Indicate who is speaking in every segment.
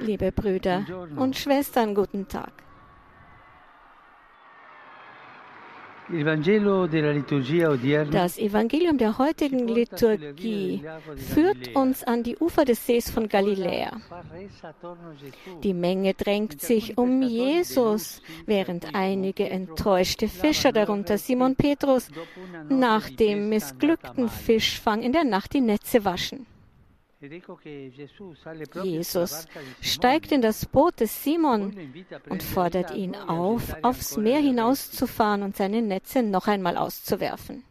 Speaker 1: Liebe Brüder und Schwestern, guten Tag. Das Evangelium der heutigen Liturgie führt uns an die Ufer des Sees von Galiläa. Die Menge drängt sich um Jesus, während einige enttäuschte Fischer, darunter Simon Petrus, nach dem missglückten Fischfang in der Nacht die Netze waschen. Jesus steigt in das Boot des Simon und fordert ihn auf, aufs Meer hinauszufahren und seine Netze noch einmal auszuwerfen.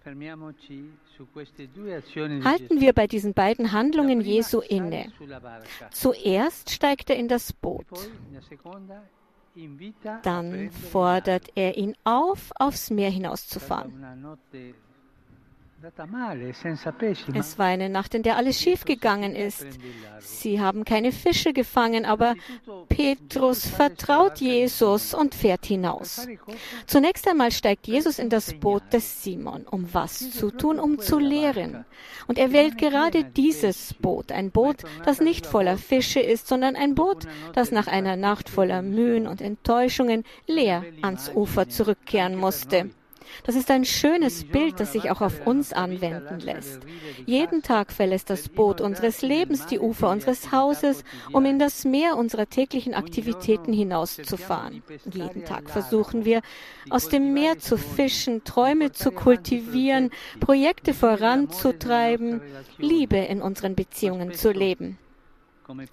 Speaker 1: Halten wir bei diesen beiden Handlungen Jesu inne. Zuerst steigt er in das Boot, dann fordert er ihn auf, aufs Meer hinauszufahren. Es war eine Nacht, in der alles schiefgegangen ist. Sie haben keine Fische gefangen, aber Petrus vertraut Jesus und fährt hinaus. Zunächst einmal steigt Jesus in das Boot des Simon, um was zu tun, um zu lehren. Und er wählt gerade dieses Boot, ein Boot, das nicht voller Fische ist, sondern ein Boot, das nach einer Nacht voller Mühen und Enttäuschungen leer ans Ufer zurückkehren musste. Das ist ein schönes Bild, das sich auch auf uns anwenden lässt. Jeden Tag verlässt das Boot unseres Lebens die Ufer unseres Hauses, um in das Meer unserer täglichen Aktivitäten hinauszufahren. Jeden Tag versuchen wir, aus dem Meer zu fischen, Träume zu kultivieren, Projekte voranzutreiben, Liebe in unseren Beziehungen zu leben.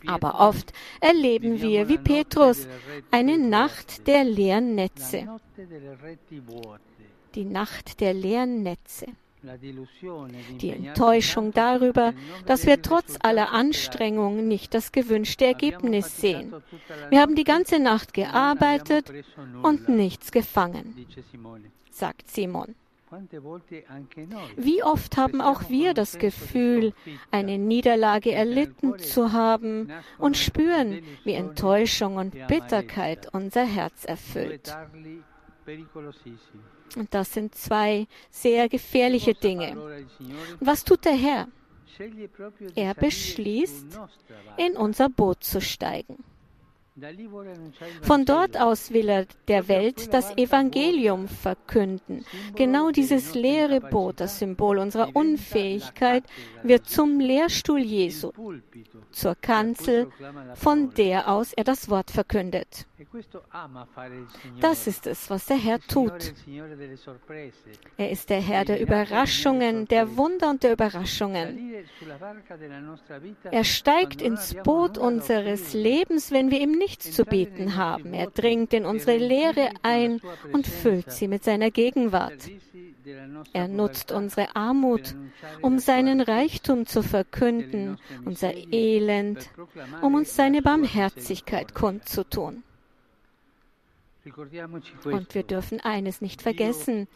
Speaker 1: Aber oft erleben wir, wie Petrus, eine Nacht der leeren Netze. Die Nacht der leeren Netze. Die Enttäuschung darüber, dass wir trotz aller Anstrengungen nicht das gewünschte Ergebnis sehen. Wir haben die ganze Nacht gearbeitet und nichts gefangen, sagt Simon. Wie oft haben auch wir das Gefühl, eine Niederlage erlitten zu haben und spüren, wie Enttäuschung und Bitterkeit unser Herz erfüllt. Und das sind zwei sehr gefährliche Dinge. Und was tut der Herr? Er beschließt, in unser Boot zu steigen. Von dort aus will er der Welt das Evangelium verkünden. Genau dieses leere Boot, das Symbol unserer Unfähigkeit, wird zum Lehrstuhl Jesu, zur Kanzel, von der aus er das Wort verkündet. Das ist es, was der Herr tut. Er ist der Herr der Überraschungen, der Wunder und der Überraschungen. Er steigt ins Boot unseres Lebens, wenn wir ihm nichts zu bieten haben. Er dringt in unsere Lehre ein und füllt sie mit seiner Gegenwart. Er nutzt unsere Armut, um seinen Reichtum zu verkünden, unser Elend, um uns seine Barmherzigkeit kundzutun. Und wir dürfen eines nicht vergessen.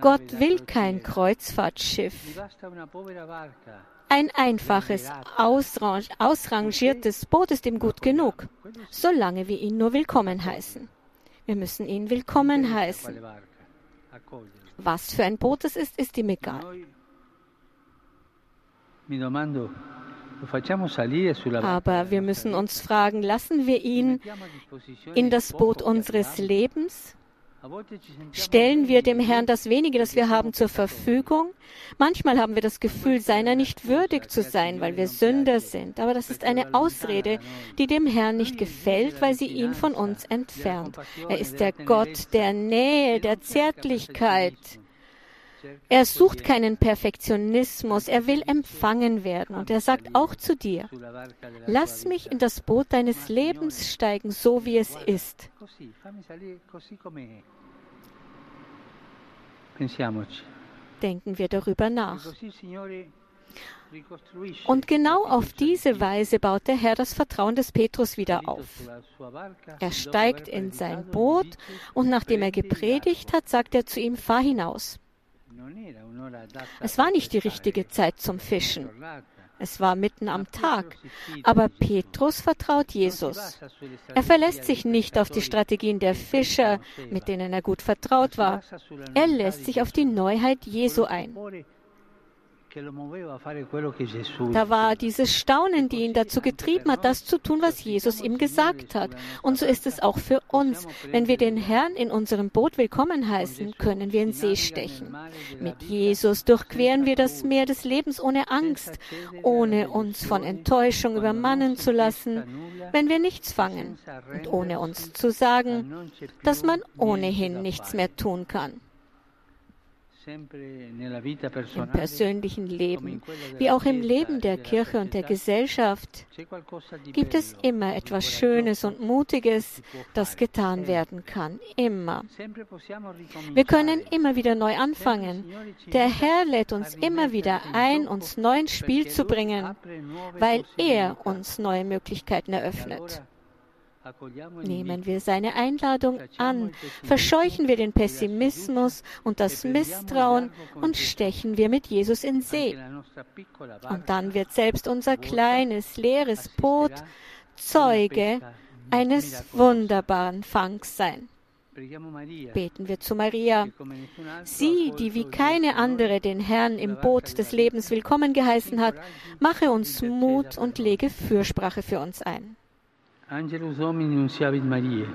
Speaker 1: Gott will kein Kreuzfahrtschiff. Ein einfaches, ausrang ausrangiertes Boot ist ihm gut genug, solange wir ihn nur willkommen heißen. Wir müssen ihn willkommen heißen. Was für ein Boot es ist, ist ihm egal. Aber wir müssen uns fragen, lassen wir ihn in das Boot unseres Lebens? Stellen wir dem Herrn das wenige, das wir haben, zur Verfügung? Manchmal haben wir das Gefühl, seiner nicht würdig zu sein, weil wir Sünder sind. Aber das ist eine Ausrede, die dem Herrn nicht gefällt, weil sie ihn von uns entfernt. Er ist der Gott der Nähe, der Zärtlichkeit. Er sucht keinen Perfektionismus, er will empfangen werden. Und er sagt auch zu dir, lass mich in das Boot deines Lebens steigen, so wie es ist. Denken wir darüber nach. Und genau auf diese Weise baut der Herr das Vertrauen des Petrus wieder auf. Er steigt in sein Boot und nachdem er gepredigt hat, sagt er zu ihm, fahr hinaus. Es war nicht die richtige Zeit zum Fischen. Es war mitten am Tag. Aber Petrus vertraut Jesus. Er verlässt sich nicht auf die Strategien der Fischer, mit denen er gut vertraut war. Er lässt sich auf die Neuheit Jesu ein. Da war dieses Staunen, die ihn dazu getrieben hat, das zu tun, was Jesus ihm gesagt hat. Und so ist es auch für uns. Wenn wir den Herrn in unserem Boot willkommen heißen, können wir in See stechen. Mit Jesus durchqueren wir das Meer des Lebens ohne Angst, ohne uns von Enttäuschung übermannen zu lassen, wenn wir nichts fangen und ohne uns zu sagen, dass man ohnehin nichts mehr tun kann im persönlichen Leben, wie auch im Leben der Kirche und der Gesellschaft, gibt es immer etwas Schönes und Mutiges, das getan werden kann. Immer. Wir können immer wieder neu anfangen. Der Herr lädt uns immer wieder ein, uns neu ins Spiel zu bringen, weil er uns neue Möglichkeiten eröffnet. Nehmen wir seine Einladung an, verscheuchen wir den Pessimismus und das Misstrauen und stechen wir mit Jesus in See. Und dann wird selbst unser kleines, leeres Boot Zeuge eines wunderbaren Fangs sein. Beten wir zu Maria. Sie, die wie keine andere den Herrn im Boot des Lebens willkommen geheißen hat, mache uns Mut und lege Fürsprache für uns ein.
Speaker 2: Angelus Domini nunciavit Mariae.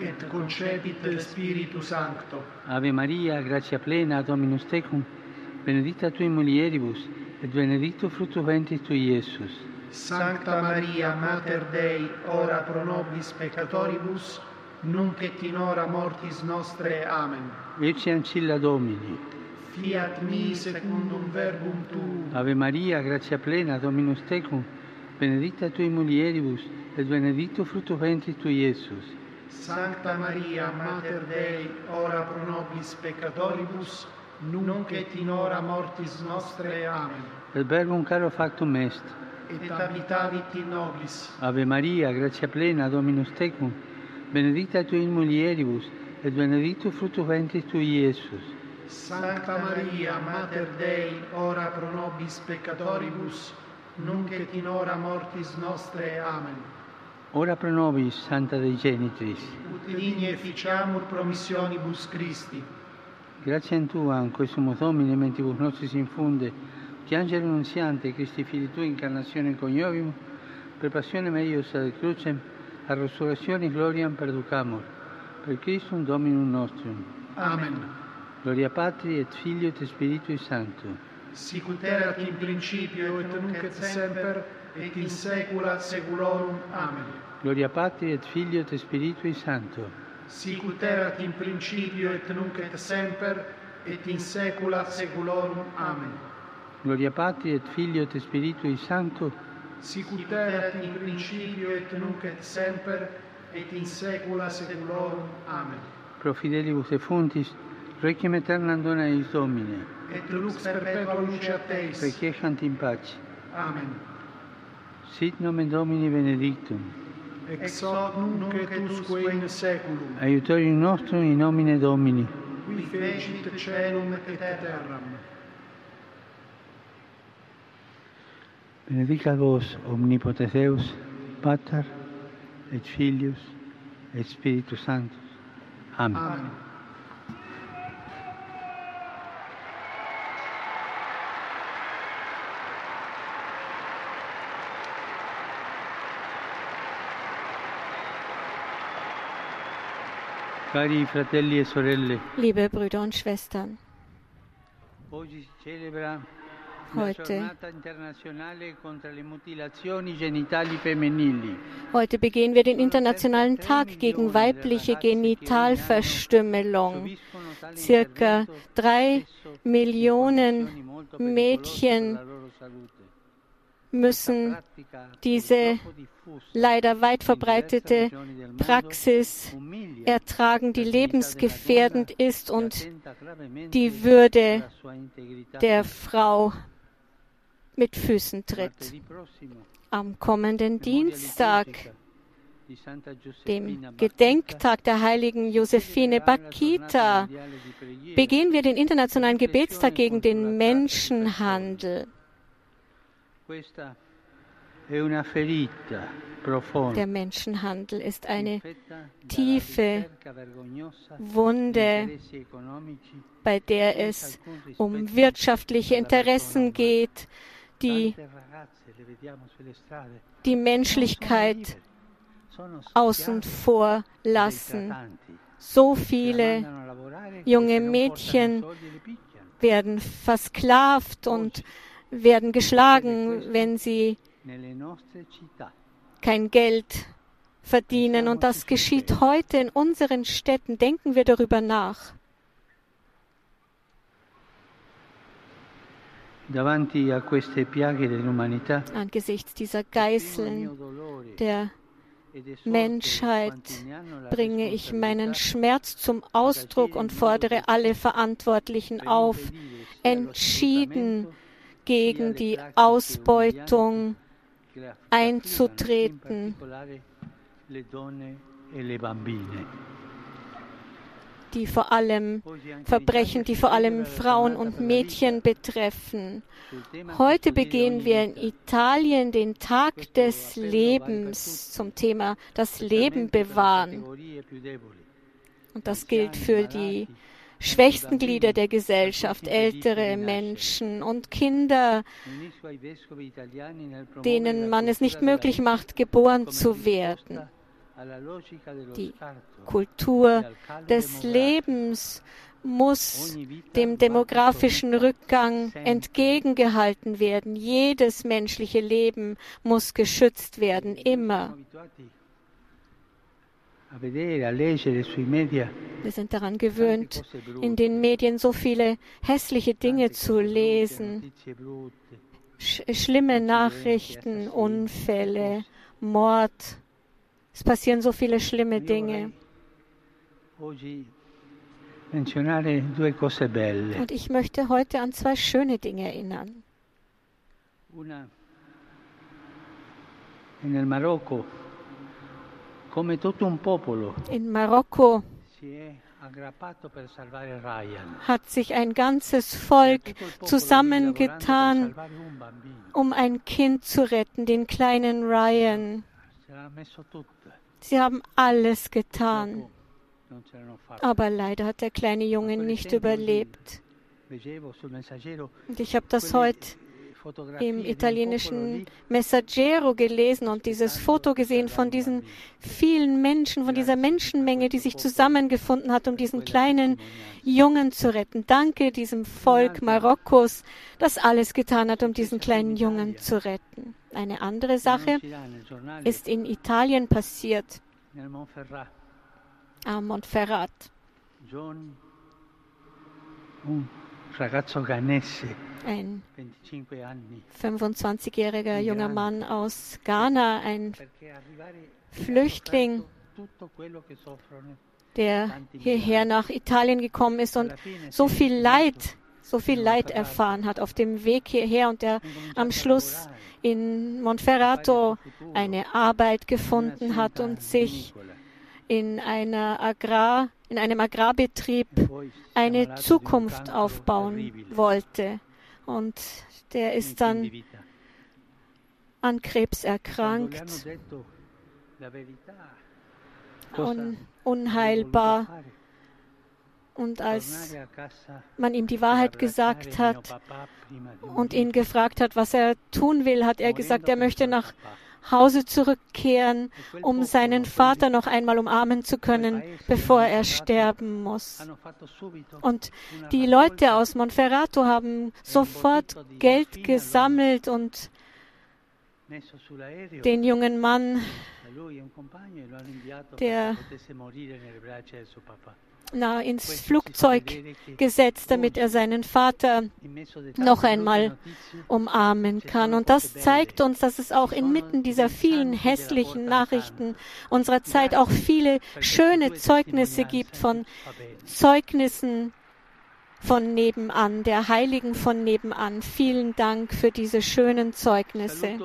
Speaker 3: Et concepit Spiritus Sancto.
Speaker 2: Ave Maria, gratia plena, Dominus tecum, benedicta tui mulieribus, et benedictus fructus ventris tui, Iesus.
Speaker 3: Sancta Maria, Mater Dei, ora pro nobis peccatoribus, nunc et in hora mortis nostre. Amen.
Speaker 2: Ecce ancilla Domini.
Speaker 3: Fiat mi secundum verbum tu.
Speaker 2: Ave Maria, gratia plena, Dominus tecum, benedicta tui mulieribus, et benedictus fructus ventris tui, Iesus.
Speaker 3: Sancta Maria, Mater Dei, ora pro nobis peccatoribus, nunc et in hora mortis nostre. Amen.
Speaker 2: Et verbum caro factum est.
Speaker 3: Et habitavit in nobis.
Speaker 2: Ave Maria, gratia plena, Dominus tecum, benedicta tui in mulieribus, et benedictus fructus ventris tui, Iesus.
Speaker 3: Sancta Maria, Mater Dei, ora pro nobis peccatoribus, nunc et in hora mortis nostre. Amen.
Speaker 2: Ora pro nobis, Santa Dei Genitris.
Speaker 3: Ut digne ficiamur promissionibus Christi.
Speaker 2: Grazie a Tua, in questo Domine, mentibus nostris infunde, che angelo annunziante, Christi fili Tui, incarnazione coniovimus, per passione meius ad crucem, a resurrezione gloriam perducamur, per Christum Dominum nostrum.
Speaker 3: Amen.
Speaker 2: Gloria Patri et Filio et Spiritui Sancto.
Speaker 3: Sicut erat in principio et nunc et semper et in saecula saeculorum. Amen.
Speaker 2: Gloria Patri et Filio et Spiritui Sancto.
Speaker 3: Sicut erat in principio et nunc et semper et in saecula saeculorum. Amen.
Speaker 2: Gloria Patri et Filio et Spiritui Sancto.
Speaker 3: Sicut erat in principio et nunc et semper et in saecula saeculorum. Amen.
Speaker 2: Pro fidelibus et fontis, requiem aeternam dona eis Domine.
Speaker 3: Et lux perpetua luce a Teis.
Speaker 2: Requiescant in pace.
Speaker 3: Amen.
Speaker 2: Sit nomen Domini benedictum.
Speaker 3: Ex hoc nunc et usque in saeculum.
Speaker 2: Aiutorium nostrum in nomine Domini.
Speaker 3: Qui fecit caelum et terram.
Speaker 2: Benedicat vos, omnipotens Deus, Pater, et Filius, et Spiritus Sanctus. Amen.
Speaker 3: Amen.
Speaker 1: Liebe Brüder und Schwestern, Heute. heute begehen wir den Internationalen Tag gegen weibliche Genitalverstümmelung. Circa drei Millionen Mädchen müssen diese leider weit verbreitete Praxis ertragen, die lebensgefährdend ist und die Würde der Frau mit Füßen tritt. Am kommenden Dienstag, dem Gedenktag der heiligen Josephine Bakita, begehen wir den internationalen Gebetstag gegen den Menschenhandel. Der Menschenhandel ist eine tiefe Wunde, bei der es um wirtschaftliche Interessen geht, die die Menschlichkeit außen vor lassen. So viele junge Mädchen werden versklavt und werden geschlagen, wenn sie kein Geld verdienen. Und das geschieht heute in unseren Städten. Denken wir darüber nach. Angesichts dieser Geißeln der Menschheit bringe ich meinen Schmerz zum Ausdruck und fordere alle Verantwortlichen auf, entschieden gegen die Ausbeutung einzutreten die vor allem Verbrechen, die vor allem Frauen und Mädchen betreffen. Heute begehen wir in Italien den Tag des Lebens zum Thema das Leben bewahren. Und das gilt für die schwächsten Glieder der Gesellschaft, ältere Menschen und Kinder, denen man es nicht möglich macht, geboren zu werden. Die Kultur des Lebens muss dem demografischen Rückgang entgegengehalten werden. Jedes menschliche Leben muss geschützt werden, immer. Wir sind daran gewöhnt, in den Medien so viele hässliche Dinge zu lesen. Sch schlimme Nachrichten, Unfälle, Mord, es passieren so viele schlimme Dinge. Und ich möchte heute an zwei schöne Dinge erinnern. In Marokko hat sich ein ganzes Volk zusammengetan, um ein Kind zu retten, den kleinen Ryan. Sie haben alles getan. Aber leider hat der kleine Junge nicht überlebt. Und ich habe das heute im italienischen Messaggero gelesen und dieses Foto gesehen von diesen vielen Menschen, von dieser Menschenmenge, die sich zusammengefunden hat, um diesen kleinen Jungen zu retten. Danke diesem Volk Marokkos, das alles getan hat, um diesen kleinen Jungen zu retten. Eine andere Sache ist in Italien passiert, am Montferrat. Ein 25-jähriger junger Mann aus Ghana, ein Flüchtling, der hierher nach Italien gekommen ist und so viel Leid, so viel Leid erfahren hat auf dem Weg hierher und der am Schluss in Monferrato eine Arbeit gefunden hat und sich in einer Agrar, in einem Agrarbetrieb eine Zukunft aufbauen wollte. Und der ist dann an Krebs erkrankt, un unheilbar. Und als man ihm die Wahrheit gesagt hat und ihn gefragt hat, was er tun will, hat er gesagt, er möchte nach Hause zurückkehren, um seinen Vater noch einmal umarmen zu können, bevor er sterben muss. Und die Leute aus Monferrato haben sofort Geld gesammelt und den jungen Mann, der na, ins Flugzeug gesetzt, damit er seinen Vater noch einmal umarmen kann. Und das zeigt uns, dass es auch inmitten dieser vielen hässlichen Nachrichten unserer Zeit auch viele schöne Zeugnisse gibt von Zeugnissen von nebenan, der Heiligen von nebenan. Vielen Dank für diese schönen Zeugnisse.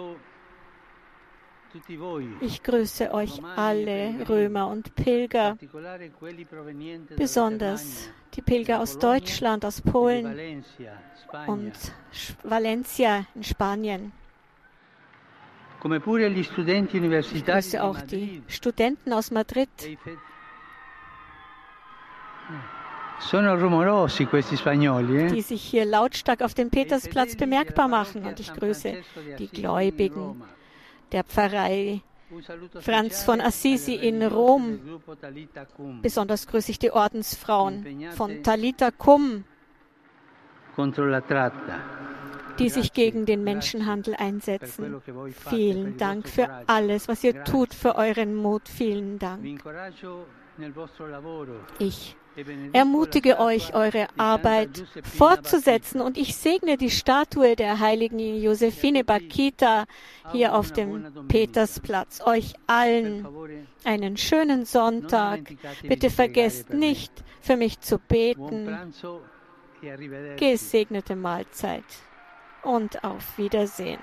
Speaker 1: Ich grüße euch alle, Römer und Pilger, besonders die Pilger aus Deutschland, aus Polen und Valencia in Spanien. Ich grüße auch die Studenten aus Madrid.
Speaker 2: Eh?
Speaker 1: die sich hier lautstark auf dem Petersplatz bemerkbar machen. Und ich grüße die Gläubigen der Pfarrei Franz von Assisi in Rom. Besonders grüße ich die Ordensfrauen von Talita Cum, die sich gegen den Menschenhandel einsetzen. Vielen Dank für alles, was ihr tut, für euren Mut. Vielen Dank. Ich ermutige euch, eure Arbeit fortzusetzen und ich segne die Statue der heiligen Josephine Bakita hier auf dem Petersplatz. Euch allen einen schönen Sonntag. Bitte vergesst nicht, für mich zu beten. Gesegnete Mahlzeit und auf Wiedersehen.